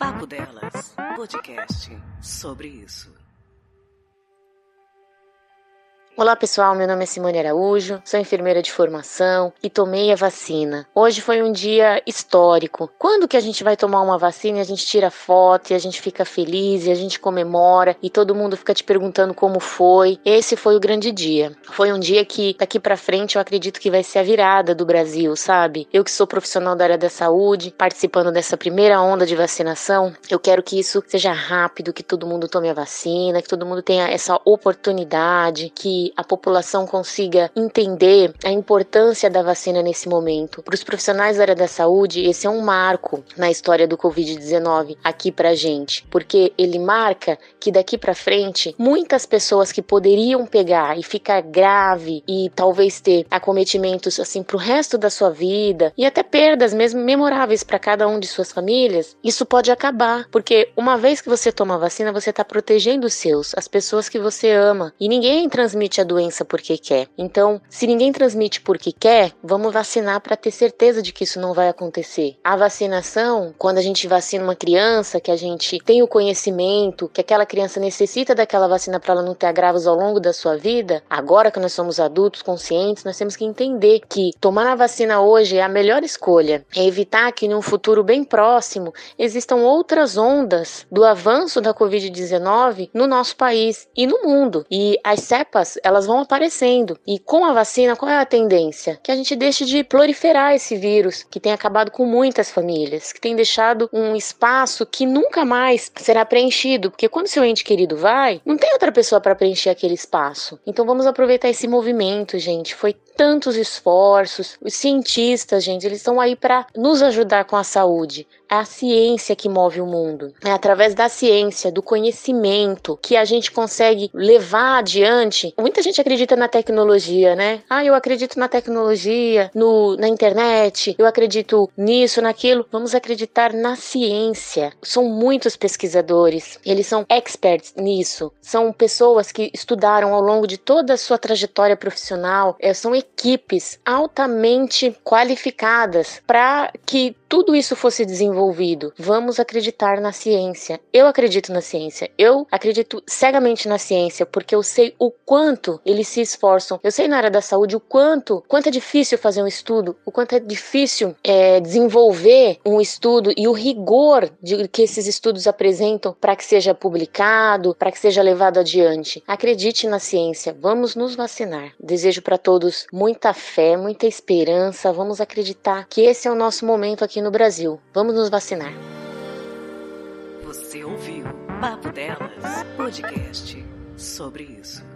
Papo Delas, podcast sobre isso. Olá pessoal, meu nome é Simone Araújo, sou enfermeira de formação e tomei a vacina. Hoje foi um dia histórico. Quando que a gente vai tomar uma vacina e a gente tira foto e a gente fica feliz e a gente comemora e todo mundo fica te perguntando como foi? Esse foi o grande dia. Foi um dia que daqui para frente eu acredito que vai ser a virada do Brasil, sabe? Eu que sou profissional da área da saúde, participando dessa primeira onda de vacinação, eu quero que isso seja rápido, que todo mundo tome a vacina, que todo mundo tenha essa oportunidade, que a população consiga entender a importância da vacina nesse momento. Para os profissionais da área da saúde, esse é um marco na história do Covid-19 aqui para gente, porque ele marca que daqui para frente muitas pessoas que poderiam pegar e ficar grave e talvez ter acometimentos assim para o resto da sua vida e até perdas mesmo memoráveis para cada um de suas famílias, isso pode acabar, porque uma vez que você toma a vacina, você está protegendo os seus, as pessoas que você ama e ninguém transmite a doença porque quer. Então, se ninguém transmite porque quer, vamos vacinar para ter certeza de que isso não vai acontecer. A vacinação, quando a gente vacina uma criança, que a gente tem o conhecimento que aquela criança necessita daquela vacina para ela não ter agravos ao longo da sua vida, agora que nós somos adultos conscientes, nós temos que entender que tomar a vacina hoje é a melhor escolha. É evitar que num futuro bem próximo existam outras ondas do avanço da Covid-19 no nosso país e no mundo. E as cepas, elas vão aparecendo. E com a vacina, qual é a tendência? Que a gente deixe de proliferar esse vírus que tem acabado com muitas famílias, que tem deixado um espaço que nunca mais será preenchido, porque quando seu ente querido vai, não tem outra pessoa para preencher aquele espaço. Então vamos aproveitar esse movimento, gente. Foi tantos esforços. Os cientistas, gente, eles estão aí para nos ajudar com a saúde. É a ciência que move o mundo. É através da ciência, do conhecimento, que a gente consegue levar adiante. Muita gente acredita na tecnologia, né? Ah, eu acredito na tecnologia, no, na internet, eu acredito nisso, naquilo. Vamos acreditar na ciência. São muitos pesquisadores, eles são experts nisso. São pessoas que estudaram ao longo de toda a sua trajetória profissional, é, são equipes altamente qualificadas para que tudo isso fosse desenvolvido. Vamos acreditar na ciência. Eu acredito na ciência. Eu acredito cegamente na ciência porque eu sei o quanto eles se esforçam. Eu sei na área da saúde o quanto, quanto é difícil fazer um estudo, o quanto é difícil é, desenvolver um estudo e o rigor de que esses estudos apresentam para que seja publicado, para que seja levado adiante. Acredite na ciência. Vamos nos vacinar. Desejo para todos muita fé, muita esperança. Vamos acreditar que esse é o nosso momento aqui no Brasil. Vamos nos vacinar. Você ouviu Papo Delas, podcast sobre isso.